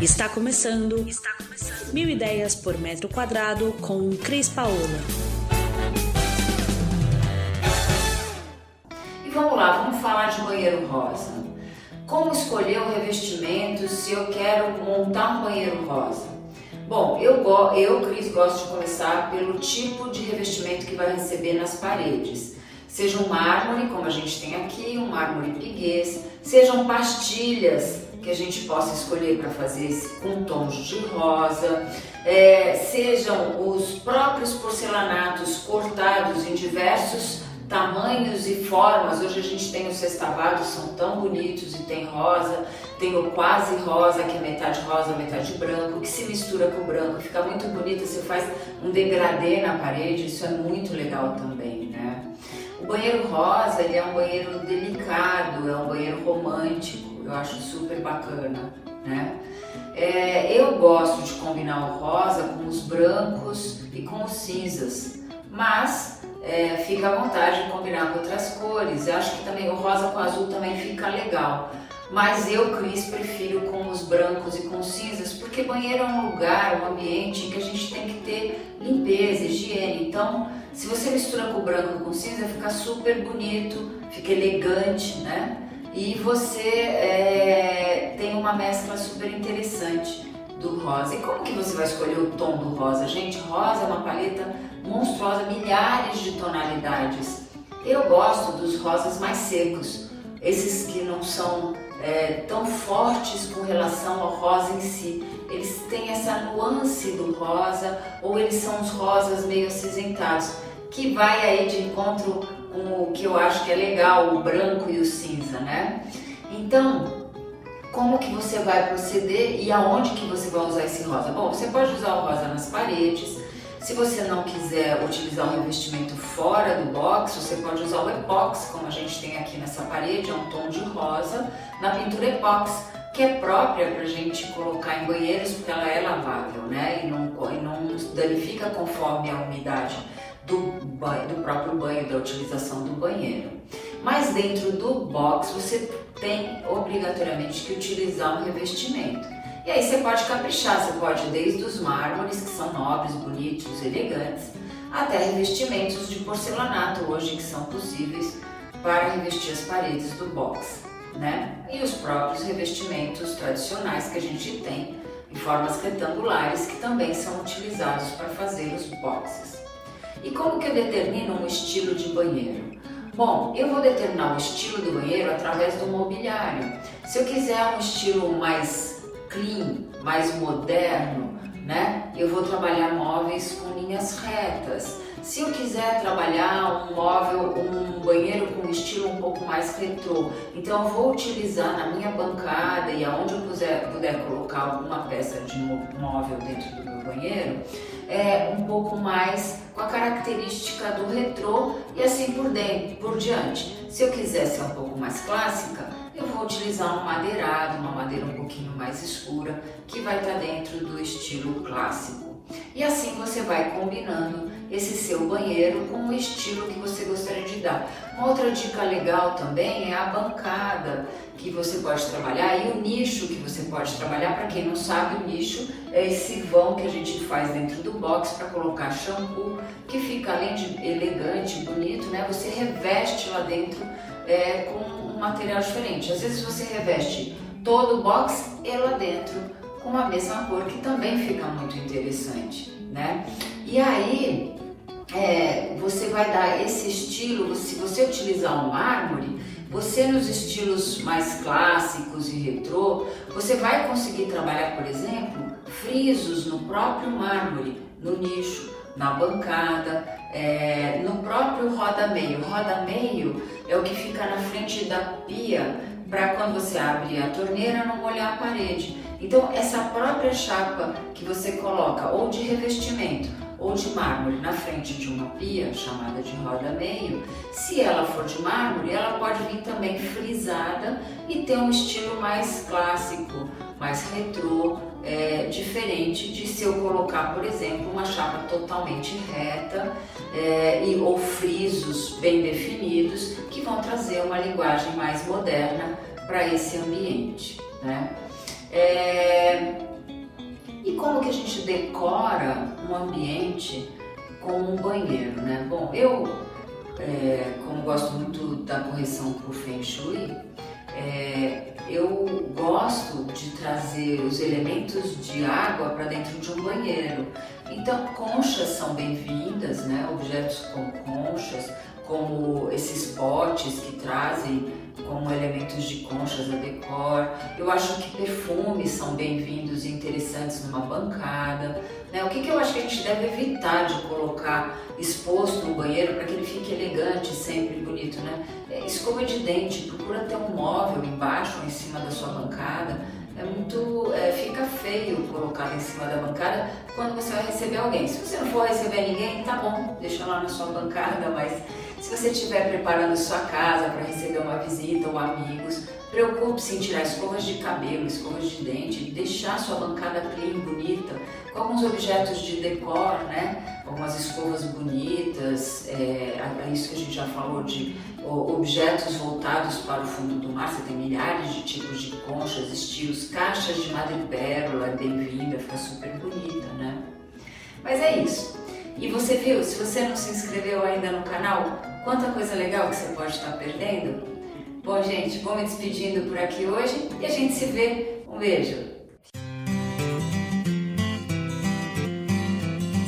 Está começando. Está começando. Mil ideias por metro quadrado com Cris Paola. E vamos lá, vamos falar de banheiro rosa. Como escolher o revestimento se eu quero montar um banheiro rosa? Bom, eu, eu Cris, gosto de começar pelo tipo de revestimento que vai receber nas paredes. Seja um mármore, como a gente tem aqui, um mármore briguês, sejam pastilhas que a gente possa escolher para fazer com tons de rosa, é, sejam os próprios porcelanatos cortados em diversos tamanhos e formas. Hoje a gente tem os sextavados, são tão bonitos e tem rosa, tem o quase rosa, que é metade rosa, metade branco, que se mistura com o branco, fica muito bonito, você faz um degradê na parede, isso é muito legal também, né? O banheiro rosa, ele é um banheiro delicado, é um banheiro romântico, eu acho super bacana, né? É, eu gosto de combinar o rosa com os brancos e com os cinzas, mas é, fica à vontade de combinar com outras cores. Eu acho que também o rosa com azul também fica legal. Mas eu, Cris, prefiro com os brancos e com os cinzas, porque banheiro é um lugar, um ambiente em que a gente tem que ter limpeza, higiene. Então, se você mistura com o branco e com o cinza, fica super bonito, fica elegante, né? E você é, tem uma mescla super interessante do rosa. E como que você vai escolher o tom do rosa? Gente, rosa é uma paleta monstruosa, milhares de tonalidades. Eu gosto dos rosas mais secos, esses que não são é, tão fortes com relação ao rosa em si. Eles têm essa nuance do rosa ou eles são os rosas meio acinzentados, que vai aí de encontro com o que eu acho que é legal, o branco e o cinza, né? Então, como que você vai proceder e aonde que você vai usar esse rosa? Bom, você pode usar o rosa nas paredes. Se você não quiser utilizar o revestimento fora do box, você pode usar o epóxi, como a gente tem aqui nessa parede, é um tom de rosa, na pintura epóxi, que é própria para a gente colocar em banheiros, porque ela é lavável, né? E não, e não danifica conforme a umidade do, do próprio banho, da utilização do banheiro. Mas dentro do box você tem obrigatoriamente que utilizar um revestimento. E aí você pode caprichar, você pode desde os mármores, que são nobres, bonitos, elegantes, até revestimentos de porcelanato hoje que são possíveis para revestir as paredes do box, né? E os próprios revestimentos tradicionais que a gente tem em formas retangulares que também são utilizados para fazer os boxes. E como que eu determino um estilo de banheiro? Bom, eu vou determinar o estilo do banheiro através do mobiliário. Se eu quiser um estilo mais clean, mais moderno, né? Vou trabalhar móveis com linhas retas. Se eu quiser trabalhar um móvel, um banheiro com estilo um pouco mais retrô, então eu vou utilizar na minha bancada e aonde eu puder, puder colocar alguma peça de móvel dentro do meu banheiro, é, um pouco mais com a característica do retrô e assim por, dentro, por diante. Se eu quiser ser um pouco mais clássica, eu vou utilizar um madeirado, uma madeira um pouquinho mais escura, que vai estar dentro do estilo clássico. E assim você vai combinando esse seu banheiro com o estilo que você gostaria de dar. Uma outra dica legal também é a bancada que você pode trabalhar e o nicho que você pode trabalhar. Para quem não sabe, o nicho é esse vão que a gente faz dentro do box para colocar shampoo, que fica além de elegante, bonito, né? Você reveste lá dentro é, com um material diferente. Às vezes você reveste todo o box e lá dentro com a mesma cor, que também fica muito interessante, né? E aí, é, você vai dar esse estilo, se você utilizar um mármore, você nos estilos mais clássicos e retrô, você vai conseguir trabalhar, por exemplo, frisos no próprio mármore, no nicho, na bancada, é, no próprio roda-meio. Roda-meio é o que fica na frente da pia para quando você abre a torneira não molhar a parede. Então, essa própria chapa que você coloca, ou de revestimento, ou de mármore na frente de uma pia, chamada de roda-meio, se ela for de mármore, ela pode vir também frisada e ter um estilo mais clássico, mais retrô, é, diferente de se eu colocar, por exemplo, uma chapa totalmente reta é, e, ou frisos bem definidos que vão trazer uma linguagem mais moderna para esse ambiente. Né? É... E como que a gente decora um ambiente como um banheiro, né? Bom, eu, é, como gosto muito da correção por Feng Shui, é, eu gosto de trazer os elementos de água para dentro de um banheiro. Então, conchas são bem-vindas, né? Objetos com conchas, como esses potes que trazem como elementos de conchas a decor. Eu acho que perfumes são bem-vindos e interessantes numa bancada. Né? O que, que eu acho que a gente deve evitar de colocar exposto no banheiro para que ele fique elegante, sempre bonito, né? É, escova de dente, procura ter um móvel embaixo ou em cima da sua bancada. É muito, é, fica feio colocado em cima da bancada quando você vai receber alguém. Se você não for receber ninguém, tá bom, deixa lá na sua bancada, mas se você estiver preparando sua casa para receber uma visita ou amigos, preocupe-se em tirar escovas de cabelo, escovas de dente, deixar sua bancada clean, bonita, com alguns objetos de decor, né? Algumas escovas bonitas, é, é isso que a gente já falou de objetos voltados para o fundo do mar. Você tem milhares de tipos de conchas, estilos, caixas de madrepérola, é bem-vinda, fica super bonita, né? Mas é isso. E você viu, se você não se inscreveu ainda no canal, quanta coisa legal que você pode estar perdendo. Bom, gente, vou me despedindo por aqui hoje e a gente se vê. Um beijo!